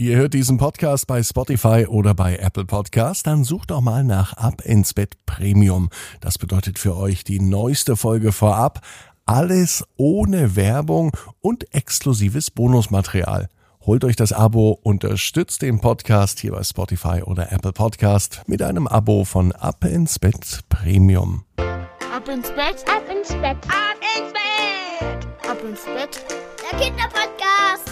Ihr hört diesen Podcast bei Spotify oder bei Apple Podcast, dann sucht doch mal nach Ab ins Bett Premium. Das bedeutet für euch die neueste Folge vorab, alles ohne Werbung und exklusives Bonusmaterial. Holt euch das Abo, unterstützt den Podcast hier bei Spotify oder Apple Podcast mit einem Abo von Ab ins Bett Premium. Ab ins Bett, ab ins Bett, ab ins Bett, ab ins Bett, der Kinderpodcast.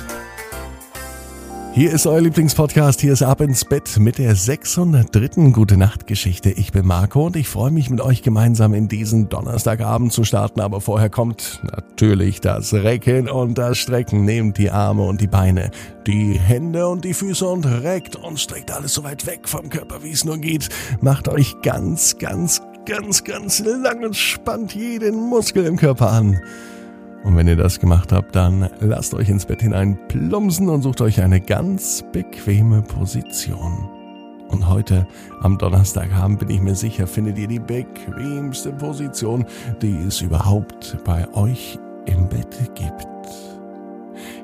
Hier ist euer Lieblingspodcast, hier ist Ab ins Bett mit der 603. Gute Nacht Geschichte. Ich bin Marco und ich freue mich mit euch gemeinsam in diesen Donnerstagabend zu starten, aber vorher kommt natürlich das Recken und das Strecken. Nehmt die Arme und die Beine, die Hände und die Füße und reckt und streckt alles so weit weg vom Körper, wie es nur geht. Macht euch ganz, ganz, ganz, ganz lang und spannt jeden Muskel im Körper an. Und wenn ihr das gemacht habt, dann lasst euch ins Bett hinein plumpsen und sucht euch eine ganz bequeme Position. Und heute am Donnerstagabend bin ich mir sicher, findet ihr die bequemste Position, die es überhaupt bei euch im Bett gibt.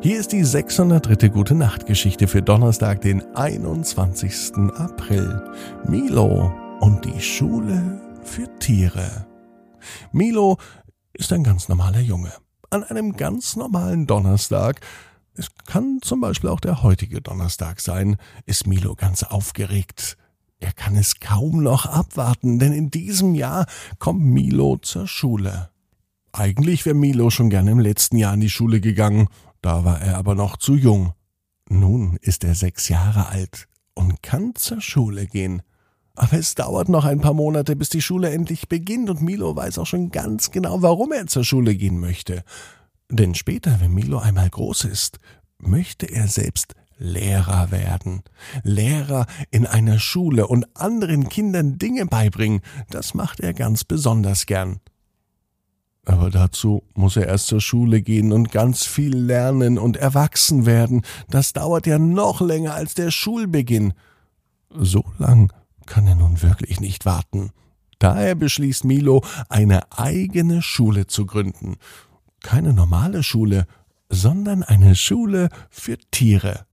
Hier ist die 603. Gute Nacht Geschichte für Donnerstag, den 21. April. Milo und die Schule für Tiere. Milo ist ein ganz normaler Junge an einem ganz normalen Donnerstag, es kann zum Beispiel auch der heutige Donnerstag sein, ist Milo ganz aufgeregt. Er kann es kaum noch abwarten, denn in diesem Jahr kommt Milo zur Schule. Eigentlich wäre Milo schon gerne im letzten Jahr in die Schule gegangen, da war er aber noch zu jung. Nun ist er sechs Jahre alt und kann zur Schule gehen. Aber es dauert noch ein paar Monate, bis die Schule endlich beginnt und Milo weiß auch schon ganz genau, warum er zur Schule gehen möchte. Denn später, wenn Milo einmal groß ist, möchte er selbst Lehrer werden. Lehrer in einer Schule und anderen Kindern Dinge beibringen, das macht er ganz besonders gern. Aber dazu muss er erst zur Schule gehen und ganz viel lernen und erwachsen werden. Das dauert ja noch länger als der Schulbeginn. So lang kann er nun wirklich nicht warten. Daher beschließt Milo, eine eigene Schule zu gründen. Keine normale Schule, sondern eine Schule für Tiere.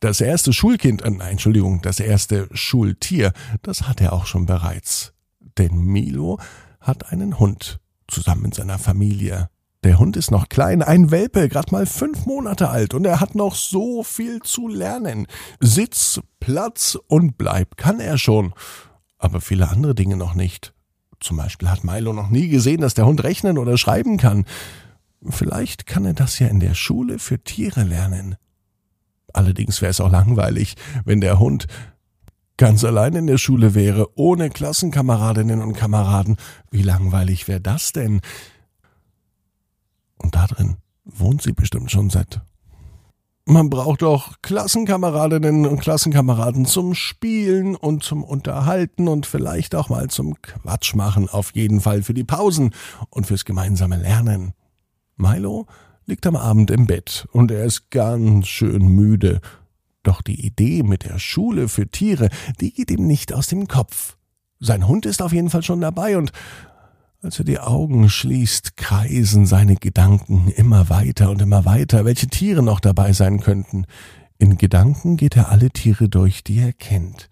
Das erste Schulkind, äh, nein, Entschuldigung, das erste Schultier, das hat er auch schon bereits. Denn Milo hat einen Hund zusammen mit seiner Familie. Der Hund ist noch klein, ein Welpe, grad mal fünf Monate alt, und er hat noch so viel zu lernen. Sitz, Platz und Bleib kann er schon, aber viele andere Dinge noch nicht. Zum Beispiel hat Milo noch nie gesehen, dass der Hund rechnen oder schreiben kann. Vielleicht kann er das ja in der Schule für Tiere lernen. Allerdings wäre es auch langweilig, wenn der Hund ganz allein in der Schule wäre, ohne Klassenkameradinnen und Kameraden. Wie langweilig wäre das denn? Und da drin wohnt sie bestimmt schon seit. Man braucht doch Klassenkameradinnen und Klassenkameraden zum Spielen und zum Unterhalten und vielleicht auch mal zum Quatsch machen, auf jeden Fall für die Pausen und fürs gemeinsame Lernen. Milo liegt am Abend im Bett und er ist ganz schön müde. Doch die Idee mit der Schule für Tiere, die geht ihm nicht aus dem Kopf. Sein Hund ist auf jeden Fall schon dabei und als er die Augen schließt, kreisen seine Gedanken immer weiter und immer weiter, welche Tiere noch dabei sein könnten. In Gedanken geht er alle Tiere durch, die er kennt.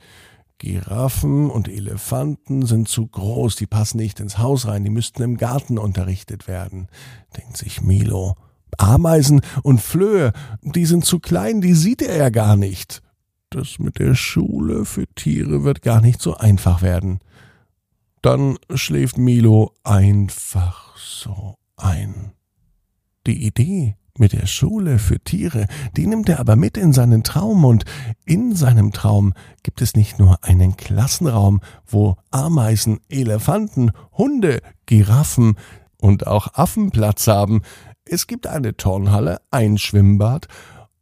Giraffen und Elefanten sind zu groß, die passen nicht ins Haus rein, die müssten im Garten unterrichtet werden, denkt sich Milo. Ameisen und Flöhe, die sind zu klein, die sieht er ja gar nicht. Das mit der Schule für Tiere wird gar nicht so einfach werden. Dann schläft Milo einfach so ein. Die Idee mit der Schule für Tiere, die nimmt er aber mit in seinen Traum und in seinem Traum gibt es nicht nur einen Klassenraum, wo Ameisen, Elefanten, Hunde, Giraffen und auch Affen Platz haben. Es gibt eine Turnhalle, ein Schwimmbad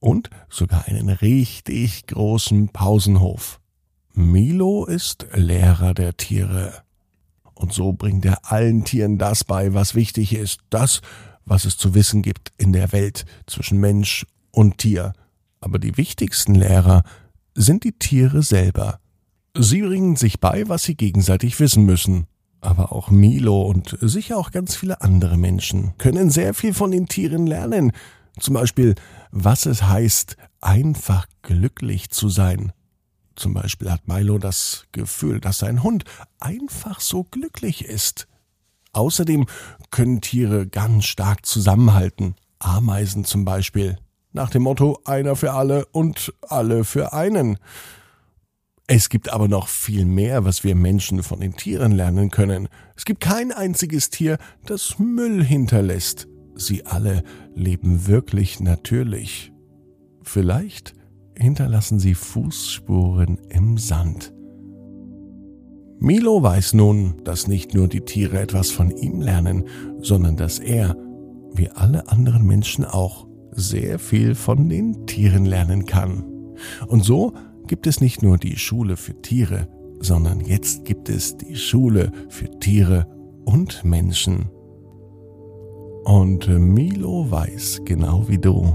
und sogar einen richtig großen Pausenhof. Milo ist Lehrer der Tiere. Und so bringt er allen Tieren das bei, was wichtig ist, das, was es zu wissen gibt in der Welt zwischen Mensch und Tier. Aber die wichtigsten Lehrer sind die Tiere selber. Sie bringen sich bei, was sie gegenseitig wissen müssen. Aber auch Milo und sicher auch ganz viele andere Menschen können sehr viel von den Tieren lernen. Zum Beispiel, was es heißt, einfach glücklich zu sein. Zum Beispiel hat Milo das Gefühl, dass sein Hund einfach so glücklich ist. Außerdem können Tiere ganz stark zusammenhalten. Ameisen zum Beispiel. Nach dem Motto einer für alle und alle für einen. Es gibt aber noch viel mehr, was wir Menschen von den Tieren lernen können. Es gibt kein einziges Tier, das Müll hinterlässt. Sie alle leben wirklich natürlich. Vielleicht hinterlassen sie Fußspuren im Sand. Milo weiß nun, dass nicht nur die Tiere etwas von ihm lernen, sondern dass er, wie alle anderen Menschen auch, sehr viel von den Tieren lernen kann. Und so gibt es nicht nur die Schule für Tiere, sondern jetzt gibt es die Schule für Tiere und Menschen. Und Milo weiß, genau wie du,